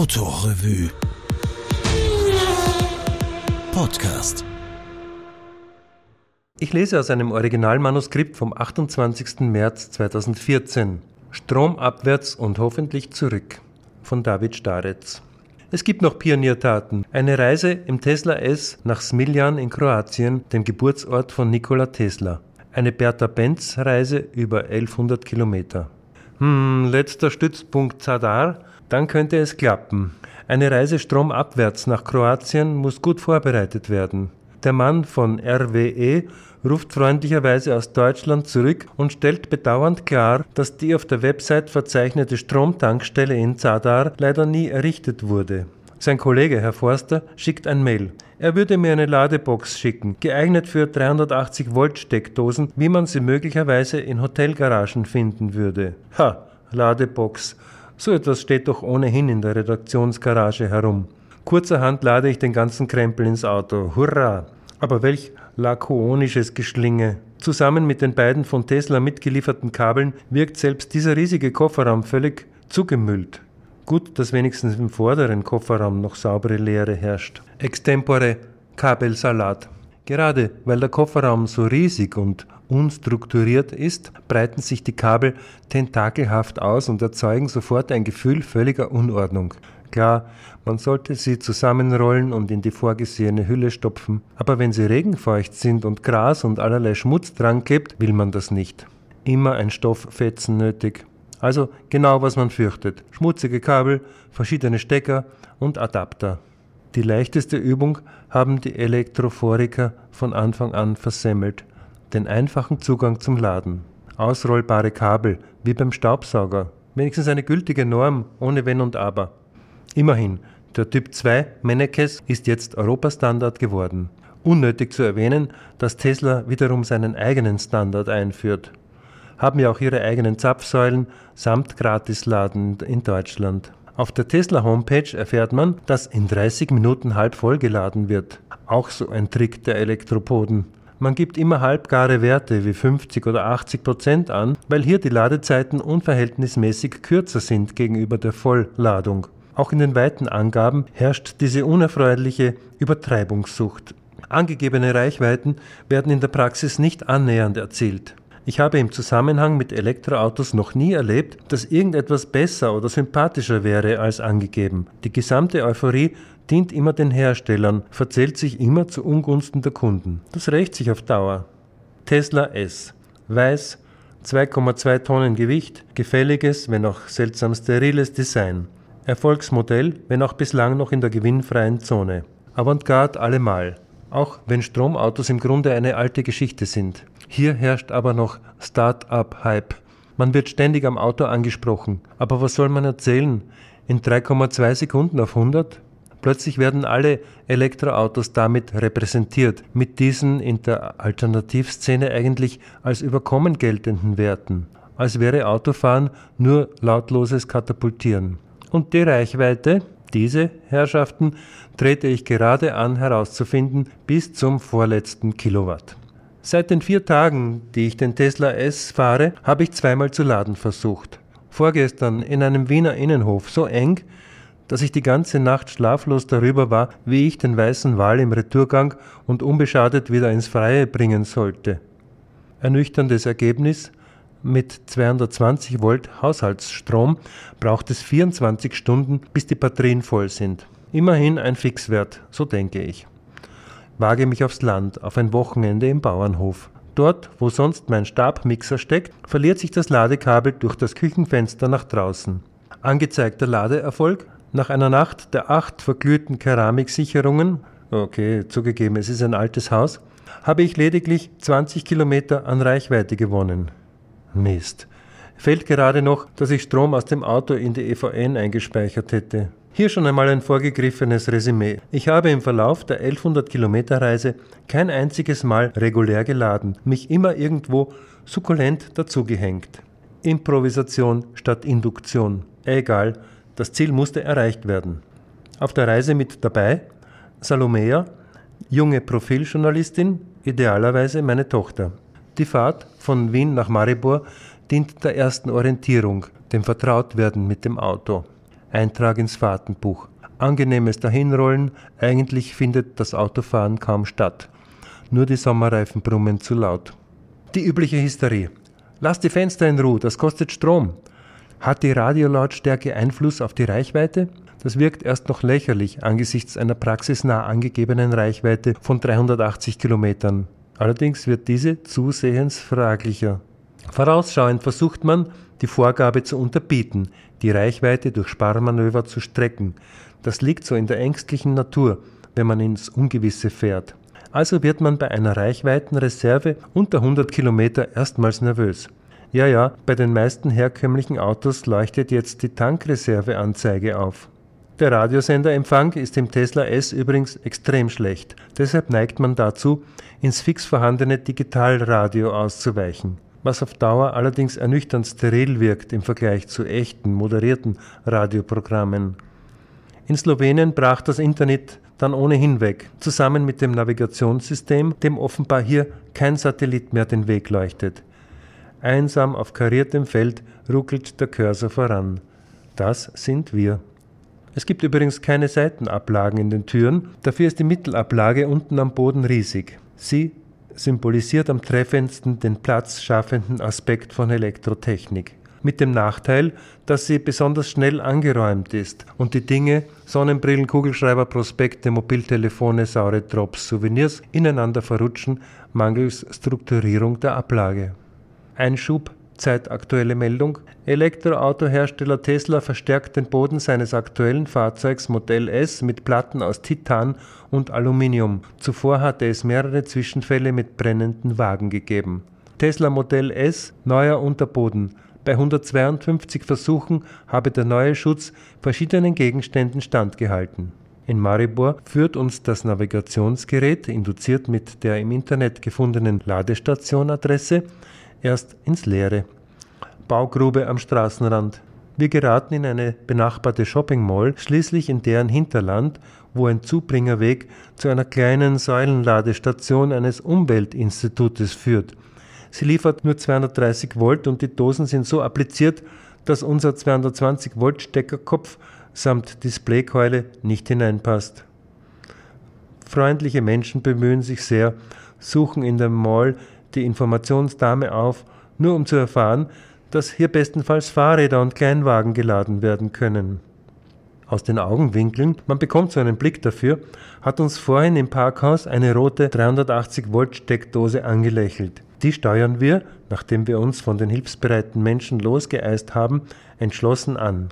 Autorevue Podcast Ich lese aus einem Originalmanuskript vom 28. März 2014. Stromabwärts und hoffentlich zurück von David Staretz. Es gibt noch Pioniertaten. Eine Reise im Tesla S nach Smiljan in Kroatien, dem Geburtsort von Nikola Tesla. Eine Bertha Benz Reise über 1100 Kilometer. Hm, letzter Stützpunkt Zadar, dann könnte es klappen. Eine Reise stromabwärts nach Kroatien muss gut vorbereitet werden. Der Mann von RWE ruft freundlicherweise aus Deutschland zurück und stellt bedauernd klar, dass die auf der Website verzeichnete Stromtankstelle in Zadar leider nie errichtet wurde. Sein Kollege, Herr Forster, schickt ein Mail. Er würde mir eine Ladebox schicken, geeignet für 380 Volt Steckdosen, wie man sie möglicherweise in Hotelgaragen finden würde. Ha, Ladebox. So etwas steht doch ohnehin in der Redaktionsgarage herum. Kurzerhand lade ich den ganzen Krempel ins Auto. Hurra! Aber welch lakonisches Geschlinge. Zusammen mit den beiden von Tesla mitgelieferten Kabeln wirkt selbst dieser riesige Kofferraum völlig zugemüllt. Gut, dass wenigstens im vorderen Kofferraum noch saubere Leere herrscht. Extempore Kabelsalat. Gerade weil der Kofferraum so riesig und unstrukturiert ist, breiten sich die Kabel tentakelhaft aus und erzeugen sofort ein Gefühl völliger Unordnung. Klar, man sollte sie zusammenrollen und in die vorgesehene Hülle stopfen, aber wenn sie regenfeucht sind und Gras und allerlei Schmutz dran klebt, will man das nicht. Immer ein Stofffetzen nötig. Also genau was man fürchtet. Schmutzige Kabel, verschiedene Stecker und Adapter. Die leichteste Übung haben die Elektrophoriker von Anfang an versemmelt. Den einfachen Zugang zum Laden. Ausrollbare Kabel, wie beim Staubsauger. Wenigstens eine gültige Norm, ohne Wenn und Aber. Immerhin, der Typ 2 Mennekes ist jetzt Europastandard geworden. Unnötig zu erwähnen, dass Tesla wiederum seinen eigenen Standard einführt. Haben ja auch ihre eigenen Zapfsäulen samt Gratisladen in Deutschland. Auf der Tesla Homepage erfährt man, dass in 30 Minuten halb voll geladen wird. Auch so ein Trick der Elektropoden. Man gibt immer halbgare Werte wie 50 oder 80 Prozent an, weil hier die Ladezeiten unverhältnismäßig kürzer sind gegenüber der Vollladung. Auch in den weiten Angaben herrscht diese unerfreuliche Übertreibungssucht. Angegebene Reichweiten werden in der Praxis nicht annähernd erzielt. Ich habe im Zusammenhang mit Elektroautos noch nie erlebt, dass irgendetwas besser oder sympathischer wäre als angegeben. Die gesamte Euphorie dient immer den Herstellern, verzählt sich immer zu Ungunsten der Kunden. Das rächt sich auf Dauer. Tesla S. Weiß, 2,2 Tonnen Gewicht, gefälliges, wenn auch seltsam steriles Design. Erfolgsmodell, wenn auch bislang noch in der gewinnfreien Zone. Avantgarde allemal, auch wenn Stromautos im Grunde eine alte Geschichte sind. Hier herrscht aber noch Start-up-Hype. Man wird ständig am Auto angesprochen. Aber was soll man erzählen? In 3,2 Sekunden auf 100? Plötzlich werden alle Elektroautos damit repräsentiert, mit diesen in der Alternativszene eigentlich als überkommen geltenden Werten, als wäre Autofahren nur lautloses Katapultieren. Und die Reichweite, diese Herrschaften, trete ich gerade an herauszufinden bis zum vorletzten Kilowatt. Seit den vier Tagen, die ich den Tesla S fahre, habe ich zweimal zu laden versucht. Vorgestern in einem Wiener Innenhof so eng, dass ich die ganze Nacht schlaflos darüber war, wie ich den weißen Wal im Retourgang und unbeschadet wieder ins Freie bringen sollte. Ernüchterndes Ergebnis, mit 220 Volt Haushaltsstrom braucht es 24 Stunden, bis die Batterien voll sind. Immerhin ein Fixwert, so denke ich. Wage mich aufs Land, auf ein Wochenende im Bauernhof. Dort, wo sonst mein Stabmixer steckt, verliert sich das Ladekabel durch das Küchenfenster nach draußen. Angezeigter Ladeerfolg nach einer Nacht der acht verglühten Keramiksicherungen, okay, zugegeben, es ist ein altes Haus, habe ich lediglich 20 Kilometer an Reichweite gewonnen. Mist. Fällt gerade noch, dass ich Strom aus dem Auto in die EVN eingespeichert hätte. Hier schon einmal ein vorgegriffenes Resümee. Ich habe im Verlauf der 1100 Kilometer Reise kein einziges Mal regulär geladen, mich immer irgendwo sukkulent dazugehängt. Improvisation statt Induktion. Egal, das Ziel musste erreicht werden. Auf der Reise mit dabei Salomea, junge Profiljournalistin, idealerweise meine Tochter. Die Fahrt von Wien nach Maribor dient der ersten Orientierung, dem Vertrautwerden mit dem Auto. Eintrag ins Fahrtenbuch. Angenehmes Dahinrollen, eigentlich findet das Autofahren kaum statt. Nur die Sommerreifen brummen zu laut. Die übliche Hysterie. Lass die Fenster in Ruhe, das kostet Strom. Hat die Radiolautstärke Einfluss auf die Reichweite? Das wirkt erst noch lächerlich angesichts einer praxisnah angegebenen Reichweite von 380 Kilometern. Allerdings wird diese zusehends fraglicher. Vorausschauend versucht man, die Vorgabe zu unterbieten, die Reichweite durch Sparmanöver zu strecken. Das liegt so in der ängstlichen Natur, wenn man ins Ungewisse fährt. Also wird man bei einer Reichweitenreserve unter 100 Kilometer erstmals nervös. Ja, ja, bei den meisten herkömmlichen Autos leuchtet jetzt die Tankreserveanzeige auf. Der Radiosenderempfang ist im Tesla S übrigens extrem schlecht. Deshalb neigt man dazu, ins fix vorhandene Digitalradio auszuweichen, was auf Dauer allerdings ernüchternd steril wirkt im Vergleich zu echten, moderierten Radioprogrammen. In Slowenien brach das Internet dann ohnehin weg, zusammen mit dem Navigationssystem, dem offenbar hier kein Satellit mehr den Weg leuchtet. Einsam auf kariertem Feld ruckelt der Cursor voran. Das sind wir. Es gibt übrigens keine Seitenablagen in den Türen, dafür ist die Mittelablage unten am Boden riesig. Sie symbolisiert am treffendsten den platzschaffenden Aspekt von Elektrotechnik. Mit dem Nachteil, dass sie besonders schnell angeräumt ist und die Dinge Sonnenbrillen, Kugelschreiber, Prospekte, Mobiltelefone, saure Drops, Souvenirs ineinander verrutschen, mangels Strukturierung der Ablage. Einschub Zeitaktuelle Meldung. Elektroautohersteller Tesla verstärkt den Boden seines aktuellen Fahrzeugs Modell S mit Platten aus Titan und Aluminium. Zuvor hatte es mehrere Zwischenfälle mit brennenden Wagen gegeben. Tesla Modell S, neuer Unterboden. Bei 152 Versuchen habe der neue Schutz verschiedenen Gegenständen standgehalten. In Maribor führt uns das Navigationsgerät, induziert mit der im Internet gefundenen Ladestationadresse, erst ins Leere. Baugrube am Straßenrand. Wir geraten in eine benachbarte Shopping Mall, schließlich in deren Hinterland, wo ein Zubringerweg zu einer kleinen Säulenladestation eines Umweltinstitutes führt. Sie liefert nur 230 Volt und die Dosen sind so appliziert, dass unser 220 Volt Steckerkopf samt Displaykeule nicht hineinpasst. Freundliche Menschen bemühen sich sehr, suchen in der Mall die Informationsdame auf, nur um zu erfahren, dass hier bestenfalls Fahrräder und Kleinwagen geladen werden können. Aus den Augenwinkeln, man bekommt so einen Blick dafür, hat uns vorhin im Parkhaus eine rote 380 Volt Steckdose angelächelt. Die steuern wir, nachdem wir uns von den hilfsbereiten Menschen losgeeist haben, entschlossen an.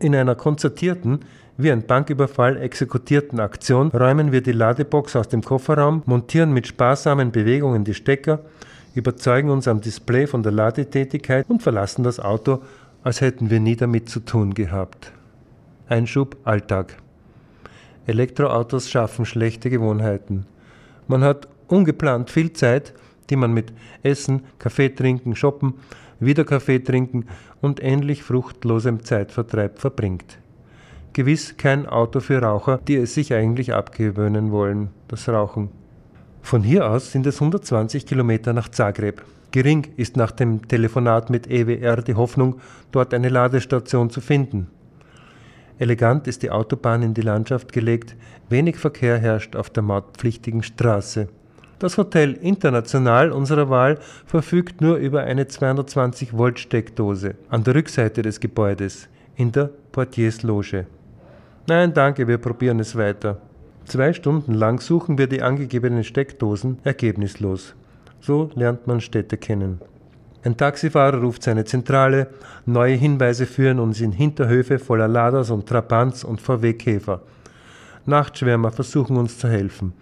In einer konzertierten, wie ein Banküberfall exekutierten Aktion räumen wir die Ladebox aus dem Kofferraum, montieren mit sparsamen Bewegungen die Stecker, überzeugen uns am Display von der Ladetätigkeit und verlassen das Auto, als hätten wir nie damit zu tun gehabt. Einschub Alltag. Elektroautos schaffen schlechte Gewohnheiten. Man hat ungeplant viel Zeit, die man mit Essen, Kaffee trinken, Shoppen, wieder Kaffee trinken und ähnlich fruchtlosem Zeitvertreib verbringt. Gewiss kein Auto für Raucher, die es sich eigentlich abgewöhnen wollen, das Rauchen. Von hier aus sind es 120 Kilometer nach Zagreb. Gering ist nach dem Telefonat mit EWR die Hoffnung, dort eine Ladestation zu finden. Elegant ist die Autobahn in die Landschaft gelegt, wenig Verkehr herrscht auf der mautpflichtigen Straße. Das Hotel International unserer Wahl verfügt nur über eine 220 Volt Steckdose an der Rückseite des Gebäudes in der Portiersloge. Nein, danke, wir probieren es weiter. Zwei Stunden lang suchen wir die angegebenen Steckdosen ergebnislos. So lernt man Städte kennen. Ein Taxifahrer ruft seine Zentrale, neue Hinweise führen uns in Hinterhöfe voller Laders und Trabants und VW-Käfer. Nachtschwärmer versuchen uns zu helfen.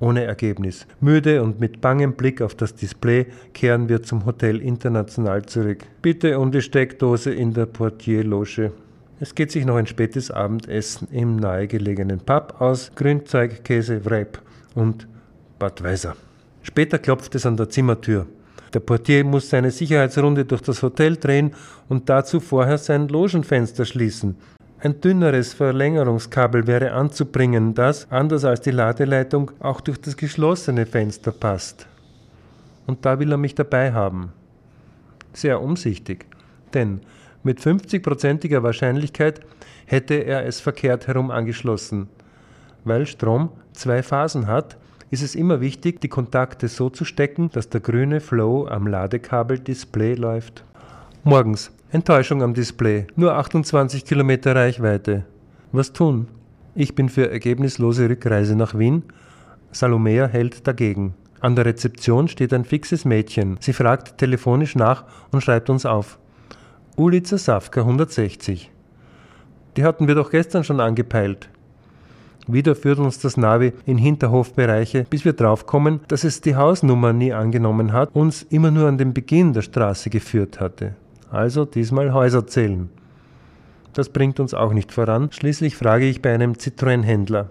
Ohne Ergebnis. Müde und mit bangem Blick auf das Display kehren wir zum Hotel International zurück. Bitte um die Steckdose in der Portierloge. Es geht sich noch ein spätes Abendessen im nahegelegenen Pub aus, Grünzeug, Käse, Wrap und Badweiser. Später klopft es an der Zimmertür. Der Portier muss seine Sicherheitsrunde durch das Hotel drehen und dazu vorher sein Logenfenster schließen. Ein dünneres Verlängerungskabel wäre anzubringen, das, anders als die Ladeleitung, auch durch das geschlossene Fenster passt. Und da will er mich dabei haben. Sehr umsichtig, denn Mit 50%iger Wahrscheinlichkeit hätte er es verkehrt herum angeschlossen. Weil Strom zwei Phasen hat, ist es immer wichtig, die Kontakte so zu stecken, dass der grüne Flow am Ladekabel-Display läuft. Morgens. Enttäuschung am Display. Nur 28 Kilometer Reichweite. Was tun? Ich bin für ergebnislose Rückreise nach Wien. Salomea hält dagegen. An der Rezeption steht ein fixes Mädchen. Sie fragt telefonisch nach und schreibt uns auf. Ulica Safka 160. Die hatten wir doch gestern schon angepeilt. Wieder führt uns das Navi in Hinterhofbereiche, bis wir draufkommen, dass es die Hausnummer nie angenommen hat, uns immer nur an den Beginn der Straße geführt hatte. Also diesmal Häuser zählen. Das bringt uns auch nicht voran. Schließlich frage ich bei einem Citroën-Händler.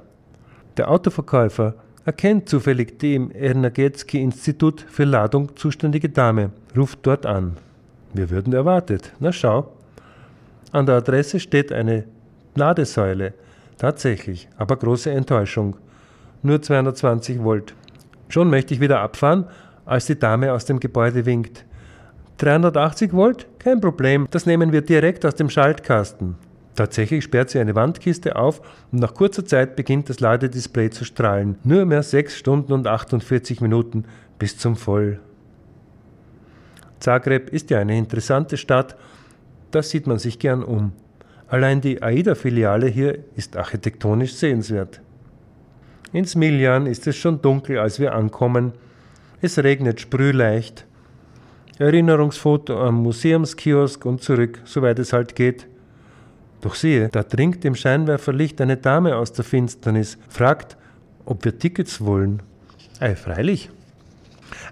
Der Autoverkäufer erkennt zufällig die im Ernagetski-Institut für Ladung zuständige Dame, ruft dort an. Wir würden erwartet. Na schau. An der Adresse steht eine Ladesäule. Tatsächlich, aber große Enttäuschung. Nur 220 Volt. Schon möchte ich wieder abfahren, als die Dame aus dem Gebäude winkt. 380 Volt? Kein Problem, das nehmen wir direkt aus dem Schaltkasten. Tatsächlich sperrt sie eine Wandkiste auf und nach kurzer Zeit beginnt das Ladedisplay zu strahlen. Nur mehr 6 Stunden und 48 Minuten bis zum Voll. Zagreb ist ja eine interessante Stadt, da sieht man sich gern um. Allein die AIDA-Filiale hier ist architektonisch sehenswert. In Smiljan ist es schon dunkel, als wir ankommen. Es regnet sprühleicht. Erinnerungsfoto am Museumskiosk und zurück, soweit es halt geht. Doch siehe, da dringt im Scheinwerferlicht eine Dame aus der Finsternis, fragt, ob wir Tickets wollen. Ei, freilich.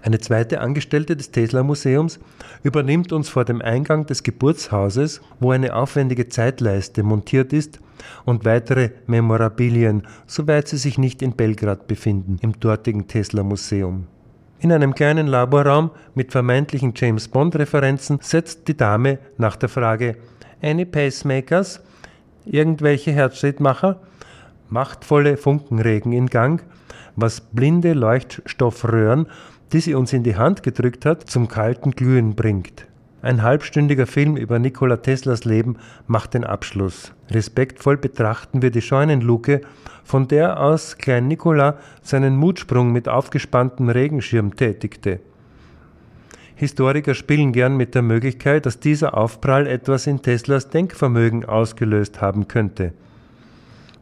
Eine zweite Angestellte des Tesla-Museums übernimmt uns vor dem Eingang des Geburtshauses, wo eine aufwendige Zeitleiste montiert ist und weitere Memorabilien, soweit sie sich nicht in Belgrad befinden, im dortigen Tesla-Museum. In einem kleinen Laborraum mit vermeintlichen James Bond-Referenzen setzt die Dame nach der Frage Any Pacemakers? Irgendwelche Herzschrittmacher? Machtvolle Funkenregen in Gang, was blinde Leuchtstoffröhren die sie uns in die Hand gedrückt hat, zum kalten Glühen bringt. Ein halbstündiger Film über Nikola Teslas Leben macht den Abschluss. Respektvoll betrachten wir die Scheunenluke, von der aus Klein Nikola seinen Mutsprung mit aufgespanntem Regenschirm tätigte. Historiker spielen gern mit der Möglichkeit, dass dieser Aufprall etwas in Teslas Denkvermögen ausgelöst haben könnte.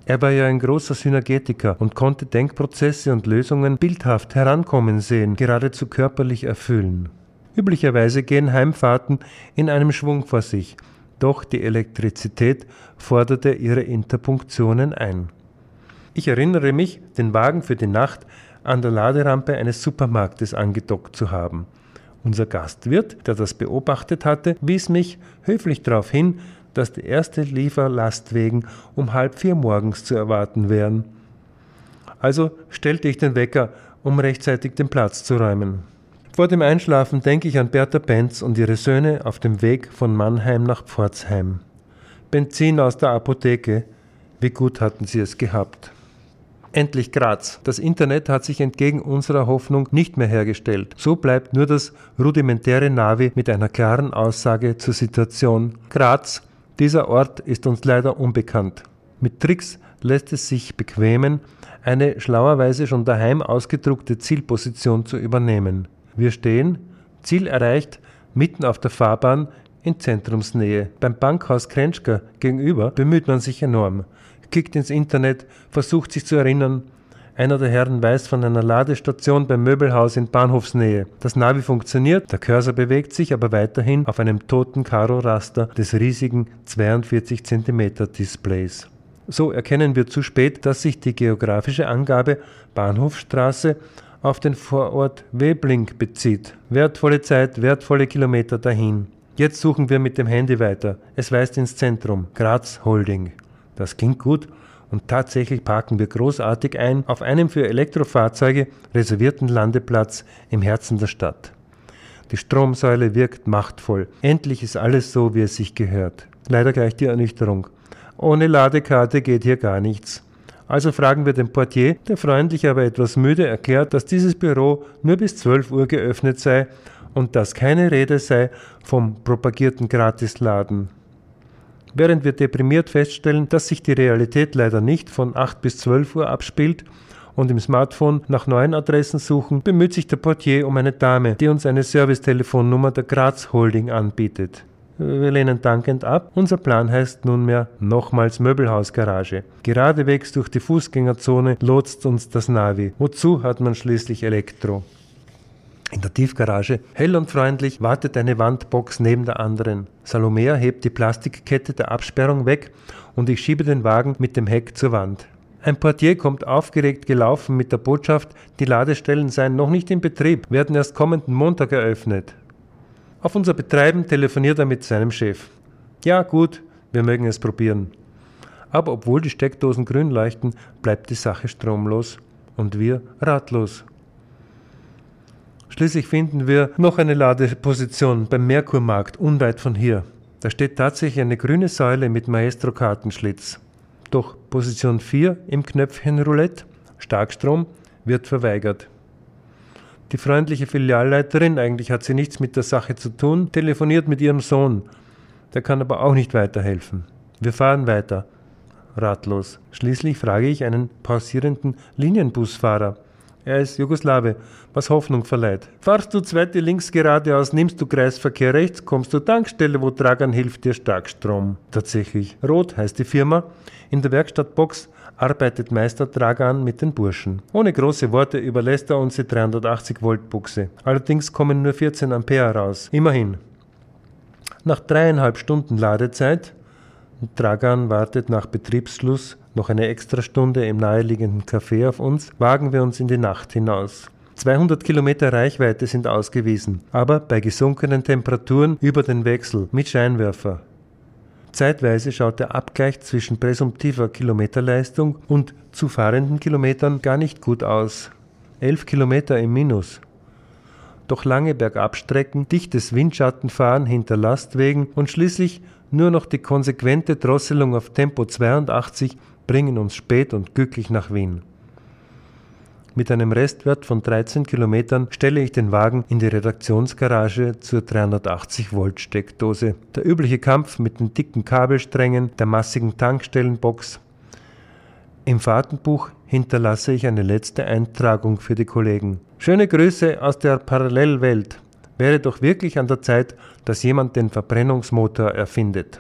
Er war ja ein großer Synergetiker und konnte Denkprozesse und Lösungen bildhaft herankommen sehen, geradezu körperlich erfüllen. Üblicherweise gehen Heimfahrten in einem Schwung vor sich, doch die Elektrizität forderte ihre Interpunktionen ein. Ich erinnere mich, den Wagen für die Nacht an der Laderampe eines Supermarktes angedockt zu haben. Unser Gastwirt, der das beobachtet hatte, wies mich höflich darauf hin, dass die erste Lieferlastwegen um halb vier morgens zu erwarten wären. Also stellte ich den Wecker, um rechtzeitig den Platz zu räumen. Vor dem Einschlafen denke ich an Bertha Benz und ihre Söhne auf dem Weg von Mannheim nach Pforzheim. Benzin aus der Apotheke, wie gut hatten sie es gehabt. Endlich Graz. Das Internet hat sich entgegen unserer Hoffnung nicht mehr hergestellt. So bleibt nur das rudimentäre Navi mit einer klaren Aussage zur Situation. Graz, dieser Ort ist uns leider unbekannt. Mit Tricks lässt es sich bequemen, eine schlauerweise schon daheim ausgedruckte Zielposition zu übernehmen. Wir stehen, Ziel erreicht, mitten auf der Fahrbahn in Zentrumsnähe. Beim Bankhaus Krenschka gegenüber bemüht man sich enorm, klickt ins Internet, versucht sich zu erinnern, einer der Herren weiß von einer Ladestation beim Möbelhaus in Bahnhofsnähe. Das Navi funktioniert, der Cursor bewegt sich aber weiterhin auf einem toten Karo-Raster des riesigen 42 cm Displays. So erkennen wir zu spät, dass sich die geografische Angabe Bahnhofstraße auf den Vorort Weblink bezieht. Wertvolle Zeit, wertvolle Kilometer dahin. Jetzt suchen wir mit dem Handy weiter. Es weist ins Zentrum. Graz Holding. Das klingt gut und tatsächlich parken wir großartig ein auf einem für Elektrofahrzeuge reservierten Landeplatz im Herzen der Stadt. Die Stromsäule wirkt machtvoll. Endlich ist alles so, wie es sich gehört. Leider gleich die Ernüchterung. Ohne Ladekarte geht hier gar nichts. Also fragen wir den Portier, der freundlich aber etwas müde erklärt, dass dieses Büro nur bis 12 Uhr geöffnet sei und dass keine Rede sei vom propagierten Gratisladen. Während wir deprimiert feststellen, dass sich die Realität leider nicht von 8 bis 12 Uhr abspielt und im Smartphone nach neuen Adressen suchen, bemüht sich der Portier um eine Dame, die uns eine Servicetelefonnummer der Graz Holding anbietet. Wir lehnen dankend ab. Unser Plan heißt nunmehr nochmals Möbelhausgarage. Geradewegs durch die Fußgängerzone lotst uns das Navi. Wozu hat man schließlich Elektro? In der Tiefgarage, hell und freundlich, wartet eine Wandbox neben der anderen. Salomea hebt die Plastikkette der Absperrung weg und ich schiebe den Wagen mit dem Heck zur Wand. Ein Portier kommt aufgeregt gelaufen mit der Botschaft, die Ladestellen seien noch nicht in Betrieb, werden erst kommenden Montag eröffnet. Auf unser Betreiben telefoniert er mit seinem Chef. Ja, gut, wir mögen es probieren. Aber obwohl die Steckdosen grün leuchten, bleibt die Sache stromlos und wir ratlos. Schließlich finden wir noch eine Ladeposition beim Merkurmarkt unweit von hier. Da steht tatsächlich eine grüne Säule mit Maestro-Kartenschlitz. Doch Position 4 im Knöpfchen Roulette, Starkstrom, wird verweigert. Die freundliche Filialleiterin, eigentlich hat sie nichts mit der Sache zu tun, telefoniert mit ihrem Sohn. Der kann aber auch nicht weiterhelfen. Wir fahren weiter. Ratlos. Schließlich frage ich einen pausierenden Linienbusfahrer. Er ist Jugoslawe, was Hoffnung verleiht. Fahrst du zweite links geradeaus, nimmst du Kreisverkehr rechts, kommst du Tankstelle, wo Dragan hilft dir Starkstrom. Tatsächlich. Rot heißt die Firma. In der Werkstattbox arbeitet Meister Dragan mit den Burschen. Ohne große Worte überlässt er uns die 380 Volt Buchse. Allerdings kommen nur 14 Ampere raus. Immerhin. Nach dreieinhalb Stunden Ladezeit, Dragan wartet nach Betriebsschluss noch eine extra Stunde im naheliegenden Café auf uns, wagen wir uns in die Nacht hinaus. 200 Kilometer Reichweite sind ausgewiesen, aber bei gesunkenen Temperaturen über den Wechsel mit Scheinwerfer. Zeitweise schaut der Abgleich zwischen präsumptiver Kilometerleistung und zu fahrenden Kilometern gar nicht gut aus. 11 Kilometer im Minus. Doch lange Bergabstrecken, dichtes Windschattenfahren hinter Lastwegen und schließlich nur noch die konsequente Drosselung auf Tempo 82 bringen uns spät und glücklich nach Wien. Mit einem Restwert von 13 Kilometern stelle ich den Wagen in die Redaktionsgarage zur 380 Volt Steckdose. Der übliche Kampf mit den dicken Kabelsträngen, der massigen Tankstellenbox. Im Fahrtenbuch hinterlasse ich eine letzte Eintragung für die Kollegen. Schöne Grüße aus der Parallelwelt. Wäre doch wirklich an der Zeit, dass jemand den Verbrennungsmotor erfindet.